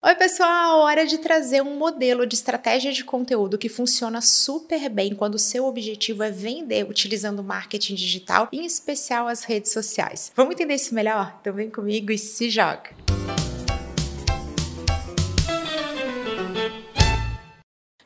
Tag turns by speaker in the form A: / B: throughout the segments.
A: Oi, pessoal! Hora de trazer um modelo de estratégia de conteúdo que funciona super bem quando o seu objetivo é vender utilizando marketing digital, em especial as redes sociais. Vamos entender isso melhor? Então vem comigo e se joga!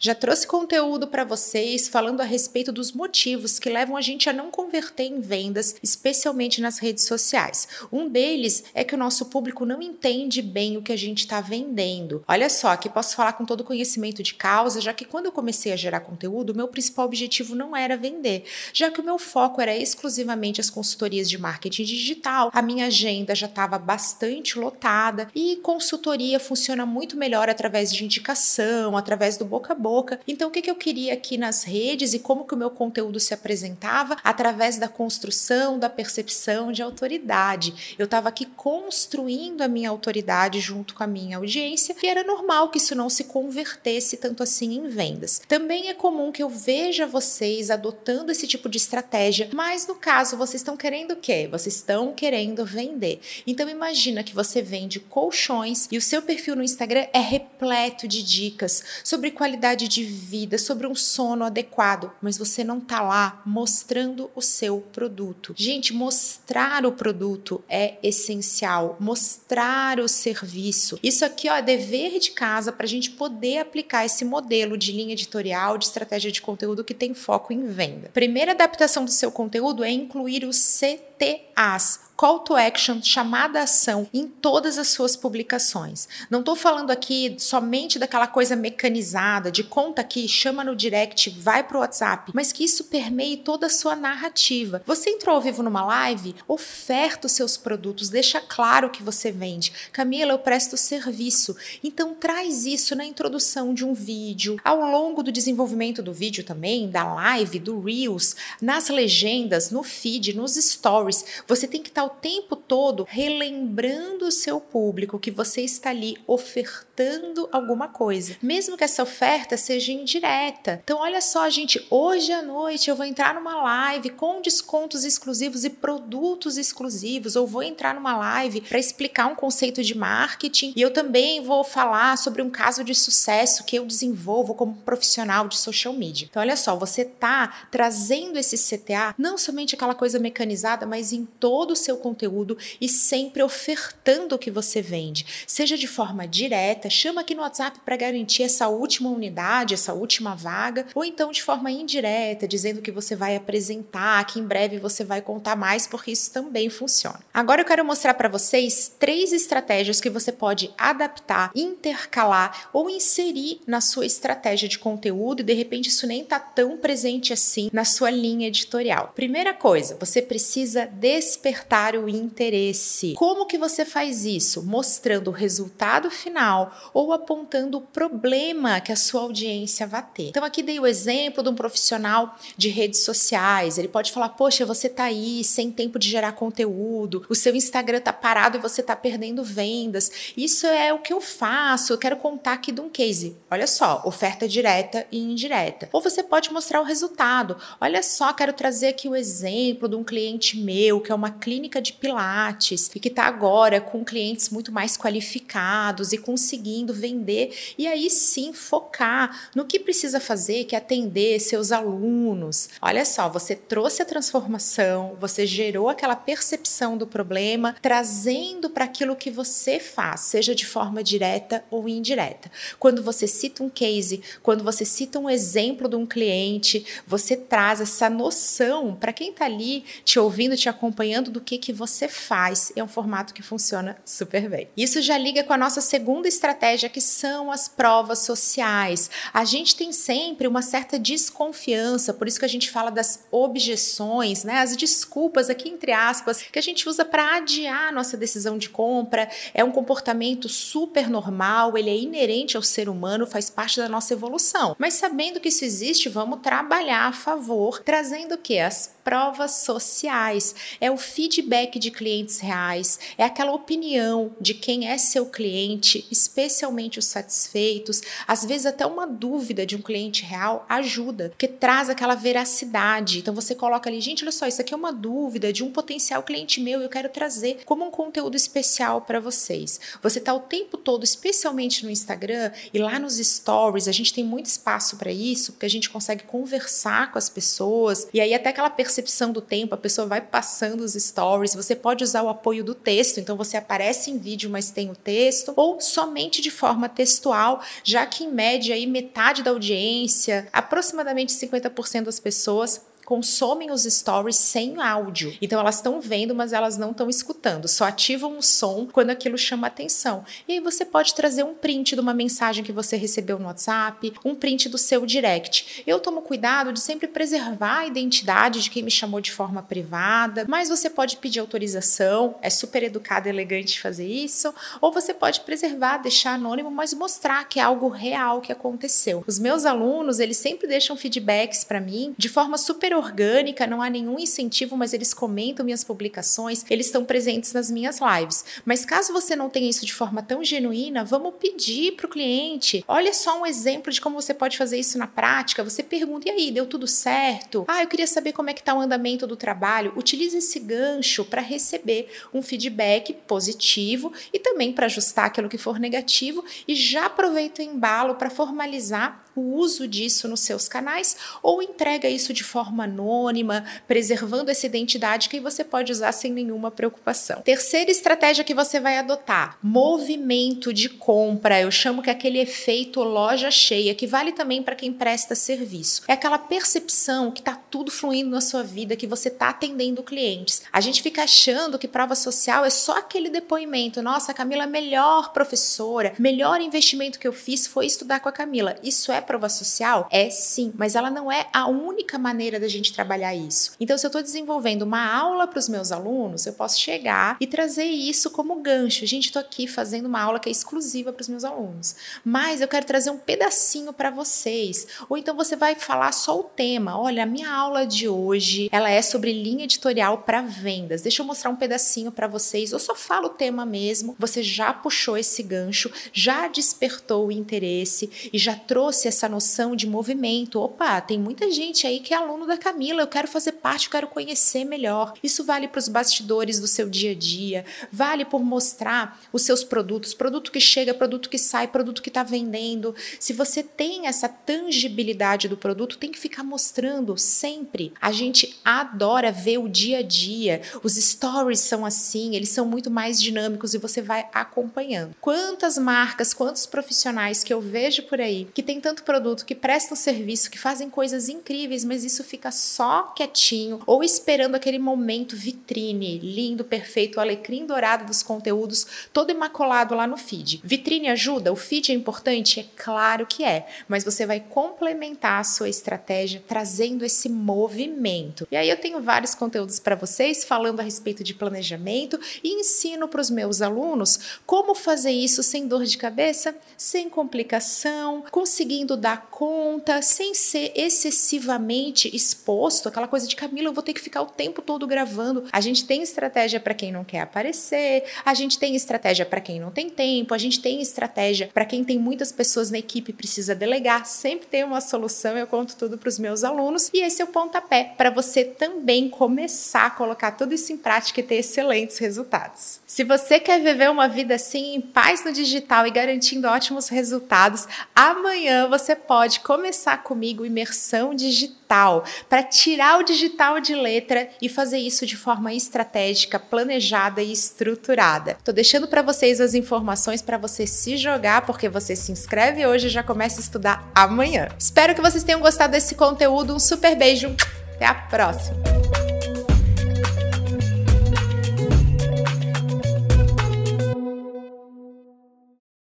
A: Já trouxe conteúdo para vocês falando a respeito dos motivos que levam a gente a não converter em vendas, especialmente nas redes sociais. Um deles é que o nosso público não entende bem o que a gente está vendendo. Olha só, aqui posso falar com todo conhecimento de causa, já que quando eu comecei a gerar conteúdo, o meu principal objetivo não era vender, já que o meu foco era exclusivamente as consultorias de marketing digital, a minha agenda já estava bastante lotada e consultoria funciona muito melhor através de indicação, através do boca a boca Então, o que, que eu queria aqui nas redes e como que o meu conteúdo se apresentava? Através da construção, da percepção de autoridade. Eu estava aqui construindo a minha autoridade junto com a minha audiência e era normal que isso não se convertesse tanto assim em vendas. Também é comum que eu veja vocês adotando esse tipo de estratégia, mas no caso vocês estão querendo o quê? Vocês estão querendo vender. Então imagina que você vende colchões e o seu perfil no Instagram é repleto de dicas sobre qualidade qualidade de vida, sobre um sono adequado, mas você não tá lá mostrando o seu produto. Gente, mostrar o produto é essencial, mostrar o serviço. Isso aqui ó, é dever de casa para a gente poder aplicar esse modelo de linha editorial, de estratégia de conteúdo que tem foco em venda. Primeira adaptação do seu conteúdo é incluir os CTAs, call to action, chamada a ação em todas as suas publicações. Não estou falando aqui somente daquela coisa mecanizada, de conta aqui, chama no direct, vai para o WhatsApp, mas que isso permeie toda a sua narrativa. Você entrou ao vivo numa live, oferta os seus produtos, deixa claro que você vende. Camila, eu presto serviço. Então traz isso na introdução de um vídeo, ao longo do desenvolvimento do vídeo também, da live, do Reels, nas legendas, no feed, nos stories. Você tem que estar tá tempo todo relembrando o seu público que você está ali ofertando alguma coisa, mesmo que essa oferta seja indireta. Então, olha só, gente, hoje à noite eu vou entrar numa live com descontos exclusivos e produtos exclusivos, ou vou entrar numa live para explicar um conceito de marketing e eu também vou falar sobre um caso de sucesso que eu desenvolvo como profissional de social media. Então, olha só, você tá trazendo esse CTA, não somente aquela coisa mecanizada, mas em todo o seu conteúdo e sempre ofertando o que você vende, seja de forma direta, chama aqui no WhatsApp para garantir essa última unidade, essa última vaga, ou então de forma indireta, dizendo que você vai apresentar, que em breve você vai contar mais, porque isso também funciona. Agora eu quero mostrar para vocês três estratégias que você pode adaptar, intercalar ou inserir na sua estratégia de conteúdo e de repente isso nem está tão presente assim na sua linha editorial. Primeira coisa, você precisa despertar o interesse. Como que você faz isso? Mostrando o resultado final ou apontando o problema que a sua audiência vai ter. Então aqui dei o exemplo de um profissional de redes sociais. Ele pode falar: "Poxa, você tá aí sem tempo de gerar conteúdo, o seu Instagram tá parado e você tá perdendo vendas. Isso é o que eu faço. Eu quero contar aqui de um case. Olha só, oferta direta e indireta. Ou você pode mostrar o resultado. Olha só, quero trazer aqui o exemplo de um cliente meu que é uma clínica de Pilates e que está agora com clientes muito mais qualificados e conseguindo vender e aí sim focar no que precisa fazer, que é atender seus alunos. Olha só, você trouxe a transformação, você gerou aquela percepção do problema, trazendo para aquilo que você faz, seja de forma direta ou indireta. Quando você cita um case, quando você cita um exemplo de um cliente, você traz essa noção para quem está ali te ouvindo, te acompanhando do que, que você faz é um formato que funciona super bem. Isso já liga com a nossa segunda estratégia, que são as provas sociais. A gente tem sempre uma certa desconfiança, por isso que a gente fala das objeções, né? As desculpas aqui entre aspas que a gente usa para adiar a nossa decisão de compra. É um comportamento super normal, ele é inerente ao ser humano, faz parte da nossa evolução. Mas sabendo que isso existe, vamos trabalhar a favor, trazendo o que as provas sociais. É o feedback feedback de clientes reais, é aquela opinião de quem é seu cliente, especialmente os satisfeitos. Às vezes, até uma dúvida de um cliente real ajuda, porque traz aquela veracidade. Então, você coloca ali, gente, olha só, isso aqui é uma dúvida de um potencial cliente meu, eu quero trazer como um conteúdo especial para vocês. Você está o tempo todo, especialmente no Instagram e lá nos stories, a gente tem muito espaço para isso, porque a gente consegue conversar com as pessoas e aí até aquela percepção do tempo, a pessoa vai passando os stories, você pode usar o apoio do texto, então você aparece em vídeo, mas tem o texto, ou somente de forma textual, já que em média aí metade da audiência, aproximadamente 50% das pessoas consomem os stories sem áudio. Então elas estão vendo, mas elas não estão escutando. Só ativam o som quando aquilo chama atenção. E aí você pode trazer um print de uma mensagem que você recebeu no WhatsApp, um print do seu direct. Eu tomo cuidado de sempre preservar a identidade de quem me chamou de forma privada, mas você pode pedir autorização, é super educado e elegante fazer isso, ou você pode preservar, deixar anônimo, mas mostrar que é algo real que aconteceu. Os meus alunos, eles sempre deixam feedbacks para mim de forma super orgânica, não há nenhum incentivo, mas eles comentam minhas publicações, eles estão presentes nas minhas lives. Mas caso você não tenha isso de forma tão genuína, vamos pedir para o cliente. Olha só um exemplo de como você pode fazer isso na prática. Você pergunta: e aí, deu tudo certo? Ah, eu queria saber como é que está o andamento do trabalho. Utilize esse gancho para receber um feedback positivo e também para ajustar aquilo que for negativo e já aproveita o embalo para formalizar o uso disso nos seus canais ou entrega isso de forma anônima, preservando essa identidade que você pode usar sem nenhuma preocupação. Terceira estratégia que você vai adotar: movimento de compra. Eu chamo que é aquele efeito loja cheia, que vale também para quem presta serviço. É aquela percepção que está tudo fluindo na sua vida, que você está atendendo clientes. A gente fica achando que prova social é só aquele depoimento. Nossa, Camila é melhor professora, melhor investimento que eu fiz foi estudar com a Camila. Isso é prova social? É sim, mas ela não é a única maneira da gente trabalhar isso. Então, se eu estou desenvolvendo uma aula para os meus alunos, eu posso chegar e trazer isso como gancho. Gente, estou aqui fazendo uma aula que é exclusiva para os meus alunos, mas eu quero trazer um pedacinho para vocês. Ou então você vai falar só o tema. Olha, a minha aula de hoje, ela é sobre linha editorial para vendas. Deixa eu mostrar um pedacinho para vocês. Eu só falo o tema mesmo. Você já puxou esse gancho, já despertou o interesse e já trouxe essa noção de movimento. Opa, tem muita gente aí que é aluno da Camila, eu quero fazer parte, eu quero conhecer melhor. Isso vale para os bastidores do seu dia a dia, vale por mostrar os seus produtos, produto que chega, produto que sai, produto que está vendendo. Se você tem essa tangibilidade do produto, tem que ficar mostrando sempre. A gente adora ver o dia a dia. Os stories são assim, eles são muito mais dinâmicos e você vai acompanhando. Quantas marcas, quantos profissionais que eu vejo por aí que tem tanto produto, que prestam serviço, que fazem coisas incríveis, mas isso fica só quietinho ou esperando aquele momento vitrine, lindo, perfeito, alecrim dourado dos conteúdos, todo imaculado lá no feed. Vitrine ajuda? O feed é importante? É claro que é, mas você vai complementar a sua estratégia trazendo esse movimento. E aí eu tenho vários conteúdos para vocês falando a respeito de planejamento e ensino para os meus alunos como fazer isso sem dor de cabeça, sem complicação, conseguindo dar conta, sem ser excessivamente exposto, aquela coisa de Camila, eu vou ter que ficar o tempo todo gravando. A gente tem estratégia para quem não quer aparecer, a gente tem estratégia para quem não tem tempo, a gente tem estratégia para quem tem muitas pessoas na equipe e precisa delegar. Sempre tem uma solução, eu conto tudo para os meus alunos e esse é o pontapé para você também começar a colocar tudo isso em prática e ter excelentes resultados. Se você quer viver uma vida assim, em paz no digital e garantindo ótimos resultados, amanhã você pode começar comigo imersão digital para tirar o digital de letra e fazer isso de forma estratégica, planejada e estruturada. Tô deixando para vocês as informações para você se jogar, porque você se inscreve hoje e já começa a estudar amanhã. Espero que vocês tenham gostado desse conteúdo. Um super beijo. Até a próxima.